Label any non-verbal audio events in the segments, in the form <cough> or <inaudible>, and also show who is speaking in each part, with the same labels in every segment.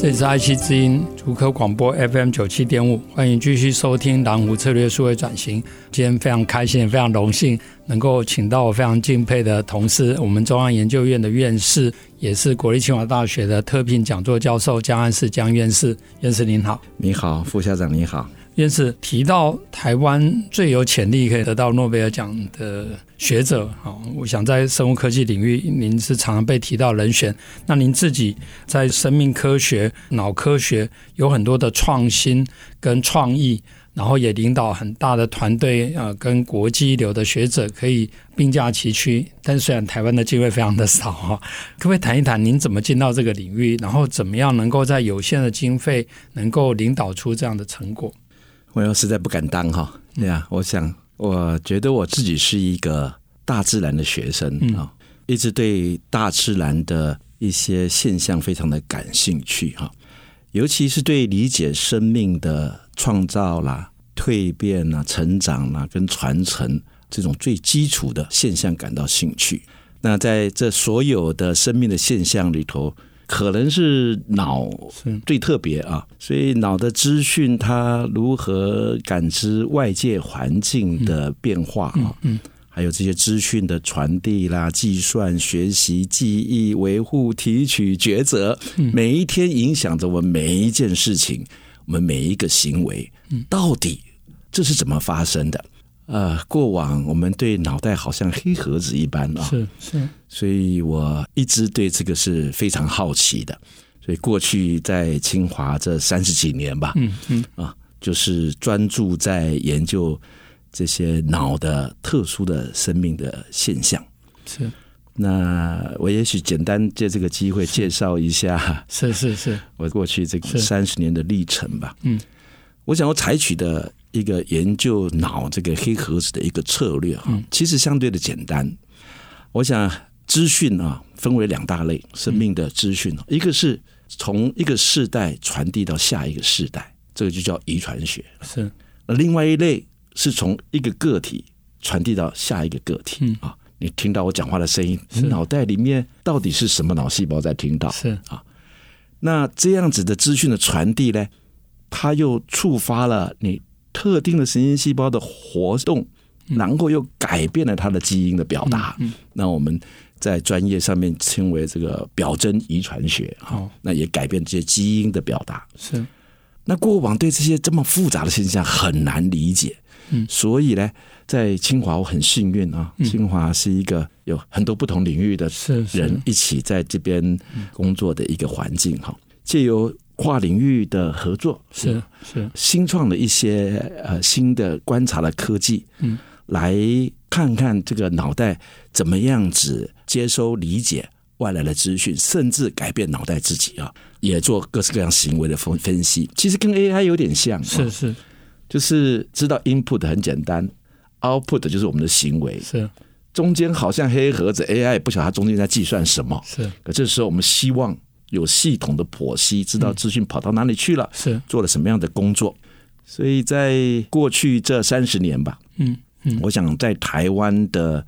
Speaker 1: 这里是爱惜之音主科广播 FM 九七点五，欢迎继续收听蓝湖策略数位转型。今天非常开心，也非常荣幸能够请到我非常敬佩的同事，我们中央研究院的院士，也是国立清华大学的特聘讲座教授江安世江院士。院士您好，
Speaker 2: 你好，副校长你好。
Speaker 1: 院士提到台湾最有潜力可以得到诺贝尔奖的学者，好，我想在生物科技领域，您是常常被提到人选。那您自己在生命科学、脑科学有很多的创新跟创意，然后也领导很大的团队，呃，跟国际一流的学者可以并驾齐驱。但虽然台湾的机会非常的少哈，可不可以谈一谈您怎么进到这个领域，然后怎么样能够在有限的经费能够领导出这样的成果？
Speaker 2: 我要实在不敢当哈，对呀，我想，我觉得我自己是一个大自然的学生啊，一直对大自然的一些现象非常的感兴趣哈，尤其是对理解生命的创造啦、蜕变啦、成长啦跟传承这种最基础的现象感到兴趣。那在这所有的生命的现象里头，可能是脑最特别啊，所以脑的资讯它如何感知外界环境的变化啊，嗯还有这些资讯的传递啦、计算、学习、记忆、维护、提取、抉择，每一天影响着我们每一件事情，我们每一个行为，到底这是怎么发生的？呃，过往我们对脑袋好像黑盒子一般啊，
Speaker 1: 是是，
Speaker 2: 所以我一直对这个是非常好奇的。所以过去在清华这三十几年吧，嗯嗯啊，就是专注在研究这些脑的特殊的生命的现象。
Speaker 1: 是，
Speaker 2: 那我也许简单借这个机会介绍一下，
Speaker 1: 是是是，
Speaker 2: 我过去这个三十年的历程吧。嗯，我想要采取的。一个研究脑这个黑盒子的一个策略哈，其实相对的简单。我想资讯啊，分为两大类，生命的资讯，一个是从一个世代传递到下一个世代，这个就叫遗传学。
Speaker 1: 是，
Speaker 2: 另外一类是从一个个体传递到下一个个体啊。你听到我讲话的声音，你脑袋里面到底是什么脑细胞在听到？
Speaker 1: 是
Speaker 2: 啊。那这样子的资讯的传递呢，它又触发了你。特定的神经细胞的活动，然后又改变了它的基因的表达。那我们在专业上面称为这个表征遗传学啊。那也改变这些基因的表达。
Speaker 1: 是。
Speaker 2: 那过往对这些这么复杂的现象很难理解。嗯。所以呢，在清华我很幸运啊，清华是一个有很多不同领域的人一起在这边工作的一个环境哈。借由跨领域的合作
Speaker 1: 是是
Speaker 2: 新创的一些呃新的观察的科技，嗯，来看看这个脑袋怎么样子接收理解外来的资讯，甚至改变脑袋自己啊，也做各式各样行为的分分析。其实跟 AI 有点像，
Speaker 1: 是是，
Speaker 2: 就是知道 input 很简单，output 就是我们的行为，
Speaker 1: 是
Speaker 2: 中间好像黑盒子，AI 也不晓得它中间在计算什么，
Speaker 1: 是。
Speaker 2: 可这时候我们希望。有系统的剖析，知道资讯跑到哪里去了，
Speaker 1: 是
Speaker 2: 做了什么样的工作。所以在过去这三十年吧，嗯嗯，我想在台湾的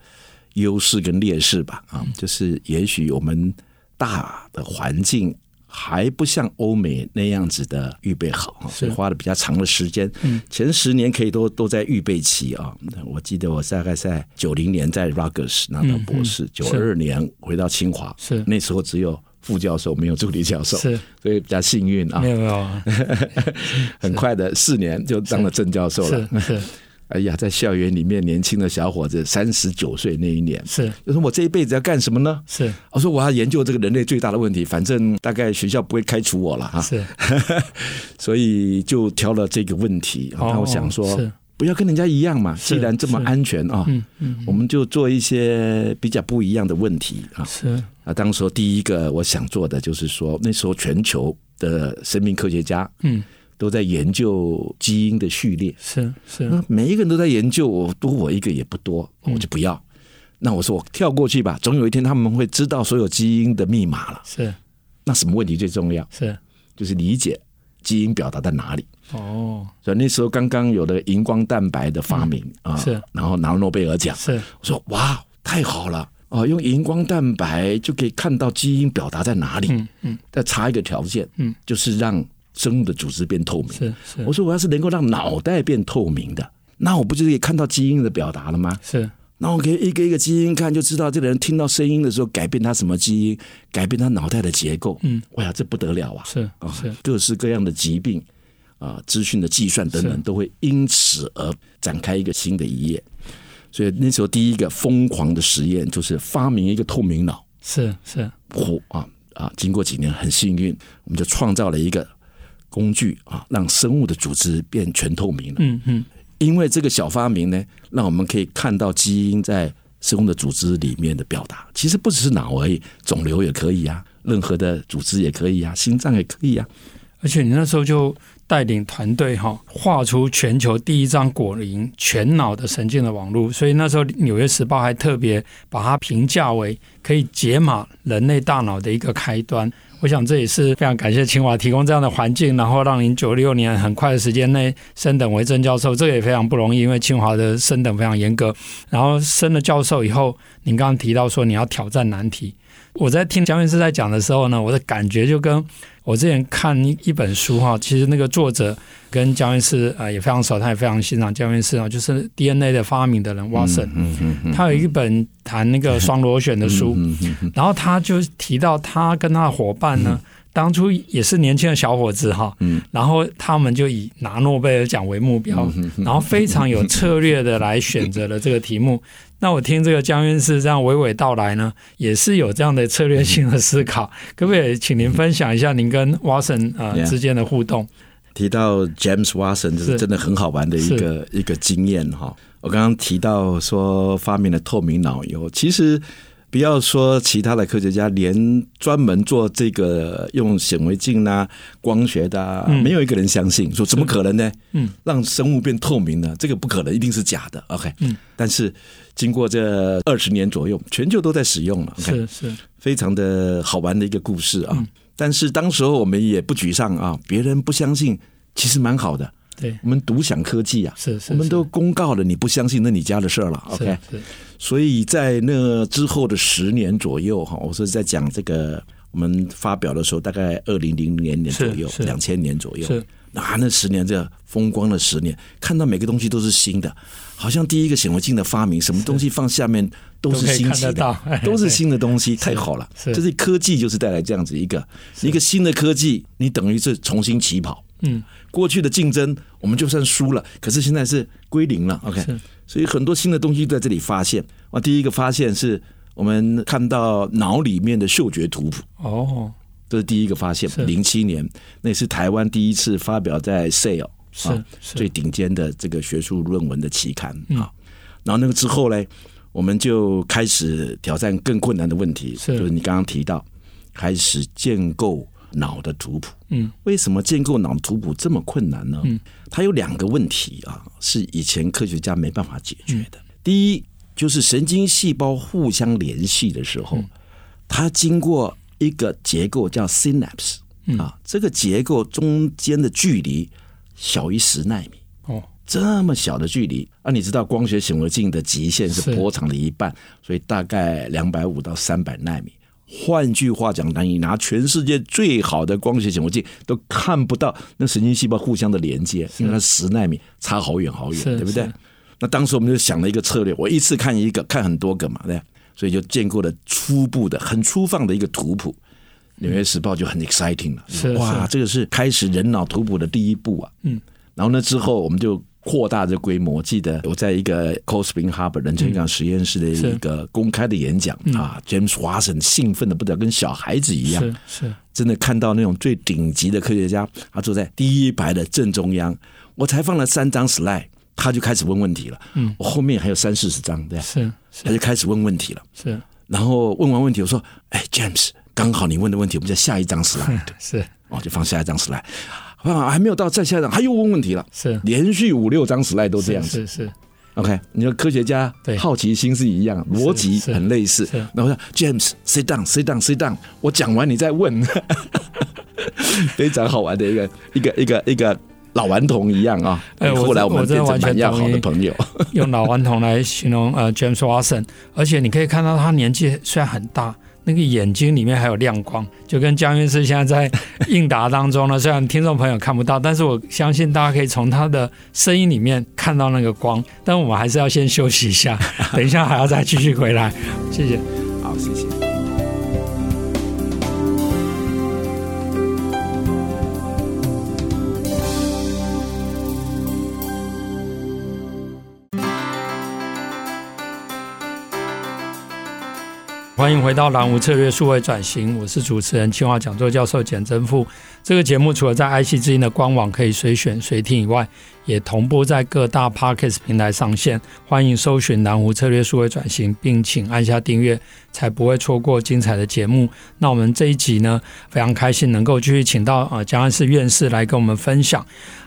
Speaker 2: 优势跟劣势吧，啊，就是也许我们大的环境还不像欧美那样子的预备好，所以花了比较长的时间。嗯前十年可以都都在预备期啊。我记得我大概在九零年在 Rutgers 拿到博士，九二年回到清华，
Speaker 1: 是那
Speaker 2: 时候只有。副教授没有助理教授，
Speaker 1: 是，
Speaker 2: 所以比较幸运啊。
Speaker 1: 没有没有，<laughs>
Speaker 2: 很快的四年就当了正教授了。
Speaker 1: 是，是 <laughs>
Speaker 2: 哎呀，在校园里面，年轻的小伙子三十九岁那一年，
Speaker 1: 是，
Speaker 2: 就说我这一辈子要干什么呢？
Speaker 1: 是，
Speaker 2: 我说我要研究这个人类最大的问题，反正大概学校不会开除我了哈。
Speaker 1: 是，<laughs>
Speaker 2: 所以就挑了这个问题。那我想说，不要跟人家一样嘛，既然这么安全啊，嗯嗯，我们就做一些比较不一样的问题啊。
Speaker 1: 是。
Speaker 2: 啊，当时候第一个我想做的就是说，那时候全球的生命科学家，嗯，都在研究基因的序列，
Speaker 1: 是是，
Speaker 2: 每一个人都在研究，我多我一个也不多，我就不要。嗯、那我说我跳过去吧，总有一天他们会知道所有基因的密码了。
Speaker 1: 是，
Speaker 2: 那什么问题最重要？
Speaker 1: 是，
Speaker 2: 就是理解基因表达在哪里。
Speaker 1: 哦，
Speaker 2: 所以那时候刚刚有了荧光蛋白的发明、嗯、啊，
Speaker 1: 是，
Speaker 2: 然后拿了诺贝尔奖，
Speaker 1: 是，
Speaker 2: 我说哇，太好了哦，用荧光蛋白就可以看到基因表达在哪里，
Speaker 1: 嗯嗯，
Speaker 2: 再插一个条件，
Speaker 1: 嗯，
Speaker 2: 就是让生物的组织变透明，
Speaker 1: 是是，
Speaker 2: 我说我要是能够让脑袋变透明的，那我不就可以看到基因的表达了吗？
Speaker 1: 是。
Speaker 2: 那我可以一个一个基因看，就知道这个人听到声音的时候改变他什么基因，改变他脑袋的结构。
Speaker 1: 嗯，
Speaker 2: 哇呀，这不得了啊！
Speaker 1: 是啊，是
Speaker 2: 各式各样的疾病啊，资讯的计算等等，都会因此而展开一个新的一页。所以那时候第一个疯狂的实验就是发明一个透明脑。
Speaker 1: 是是，
Speaker 2: 火啊啊！经过几年很幸运，我们就创造了一个工具啊，让生物的组织变全透明了。
Speaker 1: 嗯嗯。
Speaker 2: 因为这个小发明呢，让我们可以看到基因在生物的组织里面的表达。其实不只是脑而已，肿瘤也可以啊，任何的组织也可以啊，心脏也可以啊。
Speaker 1: 而且你那时候就带领团队哈，画出全球第一张果苓全脑的神经的网络。所以那时候《纽约时报》还特别把它评价为可以解码人类大脑的一个开端。我想这也是非常感谢清华提供这样的环境，然后让您九六年很快的时间内升等为正教授，这个也非常不容易，因为清华的升等非常严格。然后升了教授以后，您刚刚提到说你要挑战难题，我在听江院士在讲的时候呢，我的感觉就跟我之前看一一本书哈，其实那个作者跟江院士啊也非常熟，他也非常欣赏江院士啊，就是 DNA 的发明的人 Watson，他有一本谈那个双螺旋的书，然后他就提到他跟他的伙伴呢，当初也是年轻的小伙子哈，然后他们就以拿诺贝尔奖为目标，然后非常有策略的来选择了这个题目。那我听这个江院士这样娓娓道来呢，也是有这样的策略性的思考，可不可以请您分享一下您跟 Watson 啊之间的互动？
Speaker 2: 提到 James Watson 就是真的很好玩的一个一个经验哈。我刚刚提到说发明了透明脑以后，其实。不要说其他的科学家，连专门做这个用显微镜啊、光学的、啊，没有一个人相信，说怎么可能呢？嗯，让生物变透明呢？这个不可能，一定是假的。OK，嗯，但是经过这二十年左右，全球都在使用了。OK，
Speaker 1: 是是，
Speaker 2: 非常的好玩的一个故事啊。但是当时候我们也不沮丧啊，别人不相信，其实蛮好的。
Speaker 1: 对，
Speaker 2: 我们独享科技啊，
Speaker 1: 是是，
Speaker 2: 我们都公告了，你不相信那你家的事儿了。OK，所以在那之后的十年左右哈，我是在讲这个我们发表的时候，大概二零零零年左右，两千年左右，是。啊，那十年这风光的十年，看到每个东西都是新的，好像第一个显微镜的发明，什么东西放下面都是新奇的，都 <laughs> 是新的东西，太好了。就是科技就是带来这样子一个一个新的科技，你等于是重新起跑。
Speaker 1: 嗯，
Speaker 2: 过去的竞争我们就算输了，可是现在是归零了。OK，所以很多新的东西在这里发现。啊，第一个发现是我们看到脑里面的嗅觉图谱。
Speaker 1: 哦，
Speaker 2: 这是第一个发现。零七年，那也是台湾第一次发表在 Cell 啊最顶尖的这个学术论文的期刊啊。然后那个之后呢，我们就开始挑战更困难的问题，就是你刚刚提到，开始建构。脑的图谱，
Speaker 1: 嗯，
Speaker 2: 为什么建构脑图谱这么困难呢？嗯，它有两个问题啊，是以前科学家没办法解决的。第一，就是神经细胞互相联系的时候，它经过一个结构叫 synapse 啊，这个结构中间的距离小于十纳米。
Speaker 1: 哦，
Speaker 2: 这么小的距离啊，你知道光学显微镜的极限是波长的一半，所以大概两百五到三百纳米。换句话讲，你拿全世界最好的光学显微镜都看不到那神经细胞互相的连接，因为它十纳米差好远好远，对不对？那当时我们就想了一个策略，我一次看一个，看很多个嘛，对，所以就建构了初步的、很粗放的一个图谱。纽约时报就很 exciting 了，
Speaker 1: 是
Speaker 2: 哇，这个是开始人脑图谱的第一步啊。
Speaker 1: 嗯，
Speaker 2: 然后呢之后我们就。扩大这规模，记得我在一个 Cold Spring Harbor 冷泉港实验室的一个公开的演讲啊，James Watson 兴奋的不得了，跟小孩子一样，
Speaker 1: 是是，
Speaker 2: 真的看到那种最顶级的科学家，他坐在第一排的正中央，我才放了三张 slide，他就开始问问题了，
Speaker 1: 嗯，
Speaker 2: 我后面还有三四十张，对，
Speaker 1: 是，
Speaker 2: 他就开始问问题了，
Speaker 1: 是，
Speaker 2: 然后问完问题，我说，哎 James，刚好你问的问题，我们在下一张 slide，<laughs>
Speaker 1: 是。
Speaker 2: 哦，就放下一张 slide，啊，还没有到再下一张，他又问问题了，
Speaker 1: 是
Speaker 2: 连续五六张 slide 都这样子，
Speaker 1: 是是。是
Speaker 2: OK，你说科学家对好奇心是一样，逻辑很类似。然后说 James，sit down，sit down，sit down，我讲完你再问，<laughs> 非常好玩的一个一个一个一个老顽童一样啊。哎，后来我们变成蛮要好的朋友。<laughs>
Speaker 1: 用老顽童来形容呃 James Watson，而且你可以看到他年纪虽然很大。那个眼睛里面还有亮光，就跟江院士现在在应答当中呢。虽然听众朋友看不到，但是我相信大家可以从他的声音里面看到那个光。但我们还是要先休息一下，<laughs> 等一下还要再继续回来。谢谢，
Speaker 2: 好，谢谢。
Speaker 1: 欢迎回到蓝湖策略数位转型，我是主持人清华讲座教授简真富。这个节目除了在爱惜之音的官网可以随选随听以外，也同步在各大 Podcast 平台上线。欢迎搜寻蓝湖策略数位转型，并请按下订阅，才不会错过精彩的节目。那我们这一集呢，非常开心能够继续请到啊江安世院士来跟我们分享。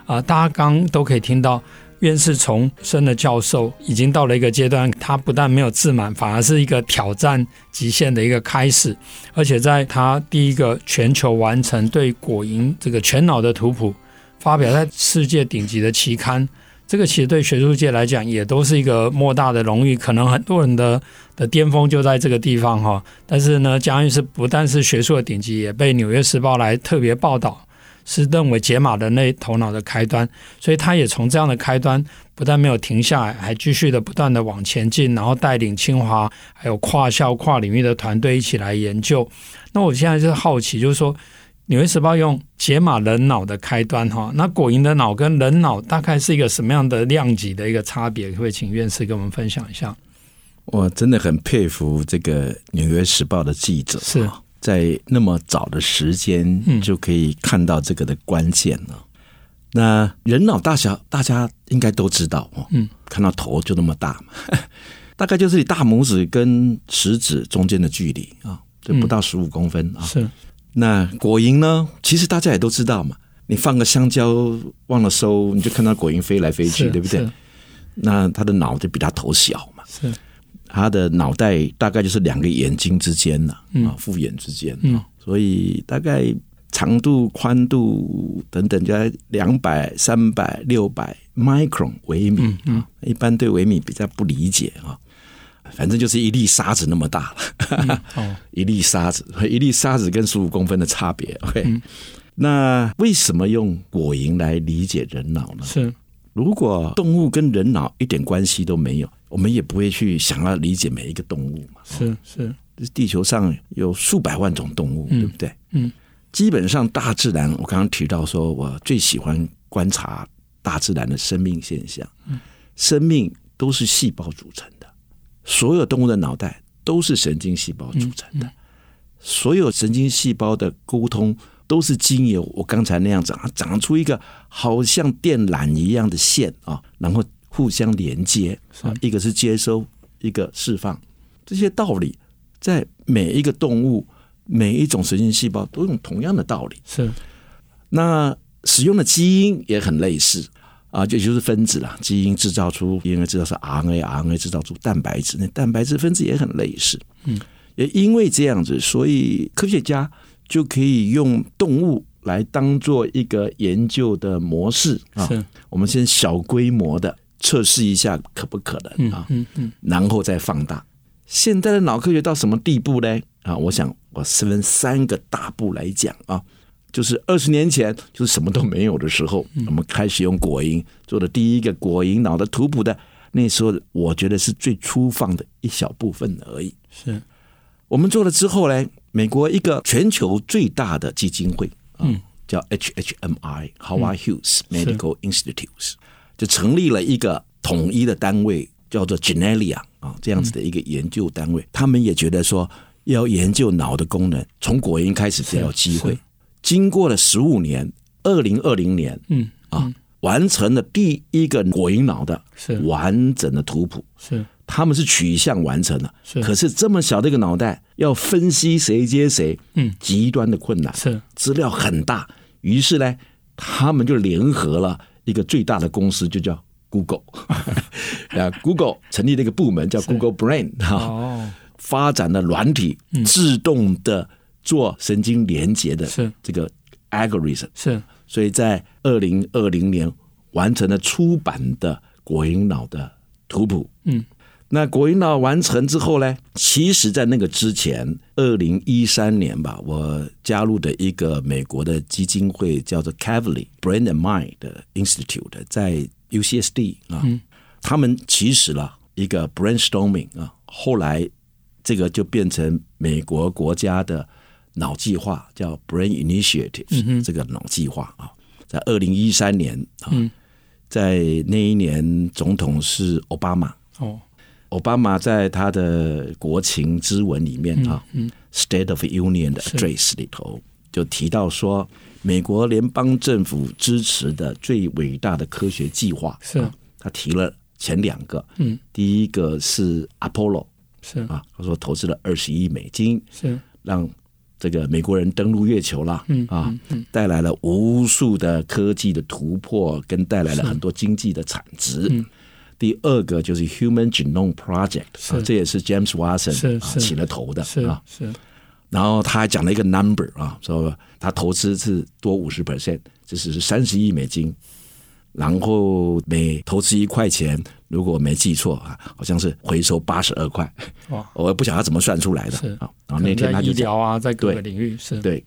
Speaker 1: 啊，大家刚都可以听到。院士从生的教授，已经到了一个阶段，他不但没有自满，反而是一个挑战极限的一个开始。而且在他第一个全球完成对果蝇这个全脑的图谱，发表在世界顶级的期刊，这个其实对学术界来讲也都是一个莫大的荣誉。可能很多人的的巅峰就在这个地方哈。但是呢，江院士不但是学术的顶级，也被《纽约时报》来特别报道。是认为解码人类头脑的开端，所以他也从这样的开端不但没有停下来，还继续的不断的往前进，然后带领清华还有跨校跨领域的团队一起来研究。那我现在就是好奇，就是说《纽约时报》用解码人脑的开端哈，那果蝇的脑跟人脑大概是一个什么样的量级的一个差别？可不可以请院士跟我们分享一下？
Speaker 2: 我真的很佩服这个《纽约时报》的记者
Speaker 1: 是。
Speaker 2: 在那么早的时间就可以看到这个的关键了。嗯、那人脑大小大家应该都知道哦，嗯，看到头就那么大嘛，<laughs> 大概就是你大拇指跟食指中间的距离啊，就不到十五公分啊。
Speaker 1: 嗯、是。
Speaker 2: 那果蝇呢？其实大家也都知道嘛，你放个香蕉忘了收，你就看到果蝇飞来飞去，对不对？那它的脑就比它头小嘛。
Speaker 1: 是。
Speaker 2: 他的脑袋大概就是两个眼睛之间了，啊，复眼之间啊，所以大概长度、宽度等等，就在两百、三百、六百 micron 微米啊。一般对微米比较不理解啊，反正就是一粒沙子那么大了。<laughs> 一粒沙子，一粒沙子跟十五公分的差别。OK，那为什么用果蝇来理解人脑呢？
Speaker 1: 是，
Speaker 2: 如果动物跟人脑一点关系都没有。我们也不会去想要理解每一个动物嘛。
Speaker 1: 是是，
Speaker 2: 地球上有数百万种动物，
Speaker 1: 嗯、
Speaker 2: 对不对？
Speaker 1: 嗯，
Speaker 2: 基本上大自然，我刚刚提到说，我最喜欢观察大自然的生命现象。嗯，生命都是细胞组成的，所有动物的脑袋都是神经细胞组成的，嗯嗯、所有神经细胞的沟通都是经由我刚才那样长，长出一个好像电缆一样的线啊，然后。互相连接啊，一个是接收，一个释放，这些道理在每一个动物、每一种神经细胞都用同样的道理。
Speaker 1: 是，
Speaker 2: 那使用的基因也很类似啊，就就是分子啦，基因制造出，因为知道是 RNA，RNA 制造出蛋白质，那蛋白质分子也很类似。嗯，也因为这样子，所以科学家就可以用动物来当做一个研究的模式啊。我们先小规模的。测试一下可不可能啊？嗯嗯，然后再放大。现在的脑科学到什么地步呢？啊，我想我分三个大步来讲啊，就是二十年前就是什么都没有的时候，我们开始用果蝇做的第一个果蝇脑的图谱的，那时候我觉得是最粗放的一小部分而已。
Speaker 1: 是，
Speaker 2: 我们做了之后呢，美国一个全球最大的基金会，嗯，叫 HHMI，Howard Hughes Medical Institutes），。就成立了一个统一的单位，叫做 Genelia 啊，这样子的一个研究单位。他们也觉得说，要研究脑的功能，从果蝇开始才有机会。经过了十五年，二零二零年，嗯啊，完成了第一个果蝇脑的完整的图谱。
Speaker 1: 是
Speaker 2: 他们是取向完成了，
Speaker 1: 是
Speaker 2: 可是这么小的一个脑袋，要分析谁接谁，
Speaker 1: 嗯，
Speaker 2: 极端的困难，
Speaker 1: 是
Speaker 2: 资料很大。于是呢，他们就联合了一个最大的公司，就叫 Google。<laughs> 啊，Google 成立了一个部门叫 Google Brain 哈，
Speaker 1: 哦，
Speaker 2: 发展了软体，自动的做神经连接的这个 algorithm
Speaker 1: 是。
Speaker 2: 所以在二零二零年完成了出版的果蝇脑的图谱。
Speaker 1: 嗯，
Speaker 2: 那果蝇脑完成之后呢，其实在那个之前，二零一三年吧，我加入的一个美国的基金会叫做 Cavali Brain and Mind 的 Institute，在 UCSD 啊，他们其实了一个 brainstorming 啊，后来这个就变成美国国家的。脑计划叫 Brain Initiative，这个脑计划啊，在二零一三年啊，在那一年总统是奥巴马。哦，奥巴马在他的国情之文里面啊，State of Union 的 Address 里头就提到说，美国联邦政府支持的最伟大的科学计划是，他提了前两个，嗯，第一个是 Apollo 是。啊，他说投资了二十亿美金是。让。这个美国人登陆月球了，啊，带来了无数的科技的突破，跟带来了很多经济的产值。第二个就是 Human Genome Project，这也是 James Watson 起了头的啊。是，然后他还讲了一个 number 啊，说他投资是多五十 percent，这是三十亿美金。然后每投资一块钱，如果我没记错啊，好像是回收八十二块。哇！我也不晓得他怎么算出来的。是啊，然后那天他就
Speaker 1: 医疗啊，在各个领域是。
Speaker 2: 对，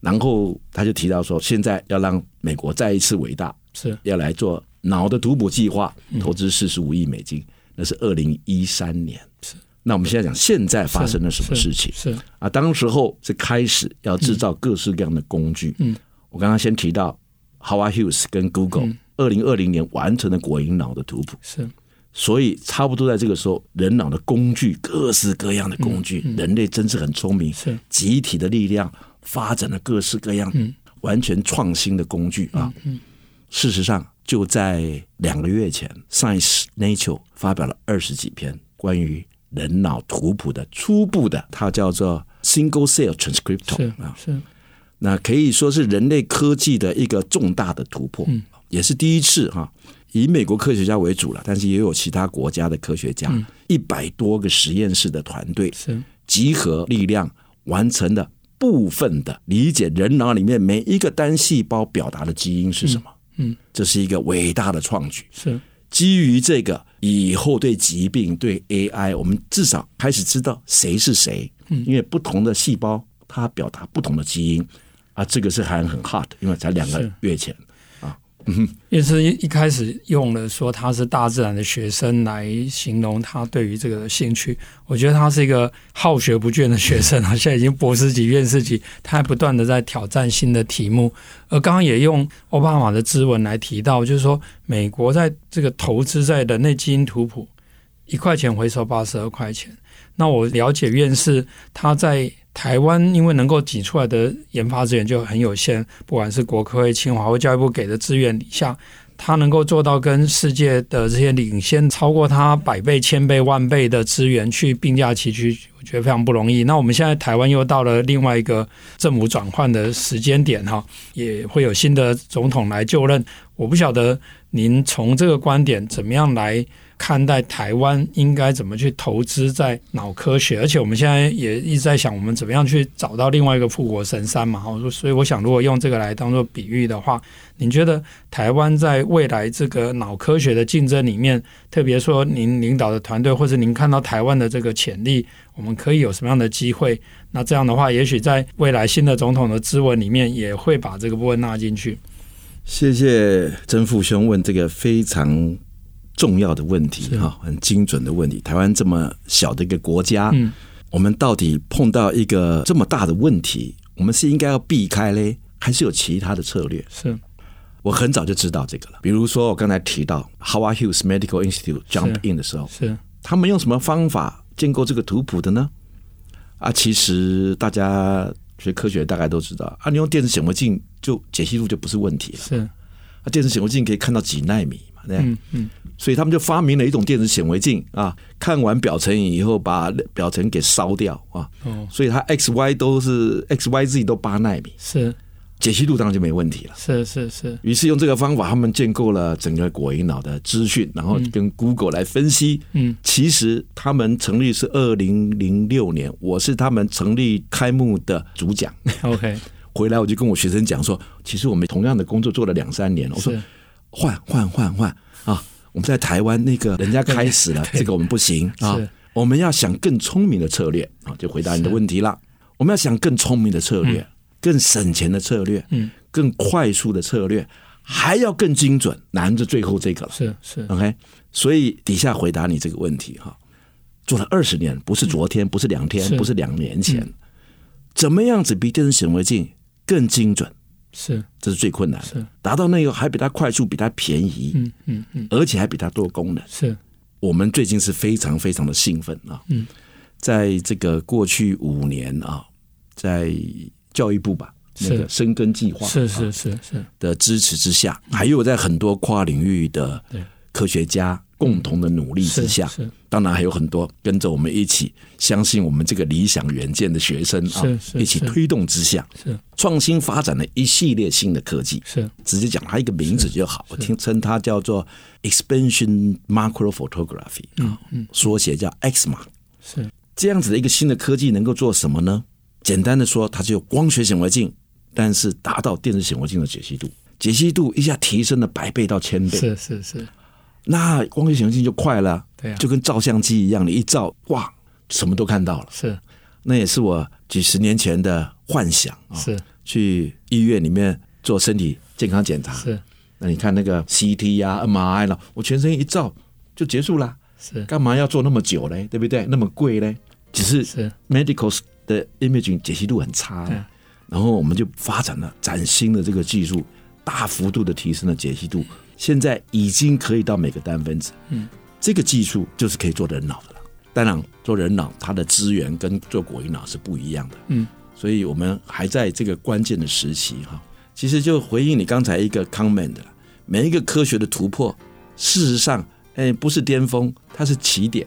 Speaker 2: 然后他就提到说，现在要让美国再一次伟大，是要来做脑的图谱计划，投资四十五亿美金，那是二零一三年。是。那我们现在讲，现在发生了什么事情？是啊，当时候是开始要制造各式各样的工具。嗯，我刚刚先提到 Howard Hughes 跟 Google。二零二零年完成了果蝇脑的图谱，是，所以差不多在这个时候，人脑的工具，各式各样的工具，人类真是很聪明，是集体的力量发展了各式各样完全创新的工具啊。事实上，就在两个月前，《Science Nature》发表了二十几篇关于人脑图谱的初步的，它叫做 Single Cell Transcriptome 啊，是，那可以说是人类科技的一个重大的突破。也是第一次哈，以美国科学家为主了，但是也有其他国家的科学家，一百多个实验室的团队是。集合力量完成的部分的理解人脑里面每一个单细胞表达的基因是什么。嗯，这是一个伟大的创举。是基于这个以后对疾病对 AI，我们至少开始知道谁是谁。嗯，因为不同的细胞它表达不同的基因啊，这个是还很 hard，因为才两个月前。嗯，
Speaker 1: 也是一开始用了说他是大自然的学生来形容他对于这个兴趣，我觉得他是一个好学不倦的学生啊，现在已经博士级、院士级，他还不断的在挑战新的题目。而刚刚也用奥巴马的咨文来提到，就是说美国在这个投资在人类基因图谱，一块钱回收八十二块钱。那我了解院士他在。台湾因为能够挤出来的研发资源就很有限，不管是国科会、清华或教育部给的资源底下，他能够做到跟世界的这些领先超过他百倍、千倍、万倍的资源去并驾齐驱，我觉得非常不容易。那我们现在台湾又到了另外一个政府转换的时间点哈，也会有新的总统来就任，我不晓得您从这个观点怎么样来。看待台湾应该怎么去投资在脑科学，而且我们现在也一直在想，我们怎么样去找到另外一个富国神山嘛？所以我想，如果用这个来当做比喻的话，您觉得台湾在未来这个脑科学的竞争里面，特别说您领导的团队，或者您看到台湾的这个潜力，我们可以有什么样的机会？那这样的话，也许在未来新的总统的咨文里面，也会把这个部分纳进去。
Speaker 2: 谢谢曾父兄问这个非常。重要的问题哈，很精准的问题。台湾这么小的一个国家，嗯，我们到底碰到一个这么大的问题，我们是应该要避开嘞，还是有其他的策略？是我很早就知道这个了。比如说，我刚才提到 Howard Hughes Medical Institute jump in 的时候，是他们用什么方法建构这个图谱的呢？啊，其实大家学科学大概都知道，啊，你用电子显微镜就解析度就不是问题了。是啊，电子显微镜可以看到几纳米嘛。对嗯嗯，所以他们就发明了一种电子显微镜啊，看完表层以后把表层给烧掉啊，哦，所以它 X Y 都是 X Y Z 都八纳米，
Speaker 1: 是
Speaker 2: 解析度当然就没问题了，
Speaker 1: 是是是。
Speaker 2: 于是用这个方法，他们建构了整个果蝇脑的资讯，然后跟 Google 来分析。嗯，其实他们成立是二零零六年，我是他们成立开幕的主讲。
Speaker 1: OK。
Speaker 2: 回来我就跟我学生讲说，其实我们同样的工作做了两三年，我说换换换换啊！我们在台湾那个人家开始了，<laughs> 这个我们不行啊！我们要想更聪明的策略啊！就回答你的问题了，我们要想更聪明的策略，更省钱的策略，嗯，更快速的策略，还要更精准，难着最后这个了，
Speaker 1: 是是
Speaker 2: OK。所以底下回答你这个问题哈，做了二十年，不是昨天，不是两天，不是两年前，怎么样子比电子显微镜？更精准
Speaker 1: 是，
Speaker 2: 这是最困难的。
Speaker 1: 是
Speaker 2: 达到那个还比它快速，比它便宜，
Speaker 1: 嗯嗯嗯，
Speaker 2: 而且还比它多功能。
Speaker 1: 是，
Speaker 2: 我们最近是非常非常的兴奋啊！嗯，在这个过去五年啊，在教育部吧，那个深耕计划
Speaker 1: 是是是是
Speaker 2: 的支持之下，还有在很多跨领域的科学家。共同的努力之下，当然还有很多跟着我们一起相信我们这个理想远见的学生啊，一起推动之下，是创新发展的一系列新的科技。是直接讲它一个名字就好，我听称它叫做 Expansion microphotography 啊，缩写叫 XMA。是这样子的一个新的科技能够做什么呢？简单的说，它就有光学显微镜，但是达到电子显微镜的解析度，解析度一下提升了百倍到千倍。
Speaker 1: 是是是。
Speaker 2: 那光学显微镜就快了，
Speaker 1: 对啊，
Speaker 2: 就跟照相机一样，你一照，哇，什么都看到了。
Speaker 1: 是，那
Speaker 2: 也是我几十年前的幻想啊。
Speaker 1: 是，
Speaker 2: 去医院里面做身体健康检查。
Speaker 1: 是，
Speaker 2: 那你看那个 CT 呀、啊、MRI 了，我全身一照就结束了。
Speaker 1: 是，
Speaker 2: 干嘛要做那么久嘞？对不对？那么贵嘞？只是 medical 的 imaging 解析度很差。然后我们就发展了崭新的这个技术，大幅度的提升了解析度。现在已经可以到每个单分子，嗯，这个技术就是可以做人脑的了。当然，做人脑它的资源跟做果蝇脑是不一样的，嗯，所以我们还在这个关键的时期哈。其实就回应你刚才一个 comment 的，每一个科学的突破，事实上，哎，不是巅峰，它是起点，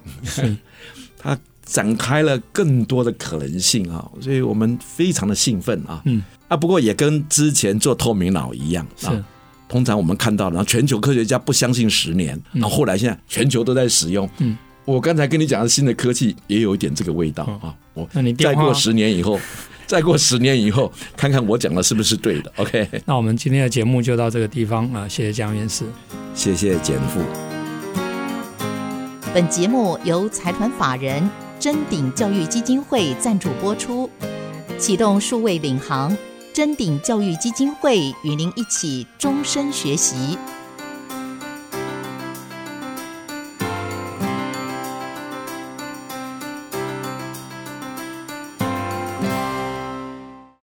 Speaker 2: <laughs> 它展开了更多的可能性啊，所以我们非常的兴奋啊，嗯，啊，不过也跟之前做透明脑一样啊。通常我们看到，然后全球科学家不相信十年，然后后来现在全球都在使用。嗯，我刚才跟你讲的新的科技也有一点这个味道啊。我那你再过十年以后，<laughs> 再过十年以后，看看我讲的是不是对的？OK。<laughs>
Speaker 1: 那我们今天的节目就到这个地方啊，谢谢江院士，
Speaker 2: 谢谢简父。
Speaker 3: 本节目由财团法人真鼎教育基金会赞助播出，启动数位领航。臻鼎教育基金会与您一起终身学习。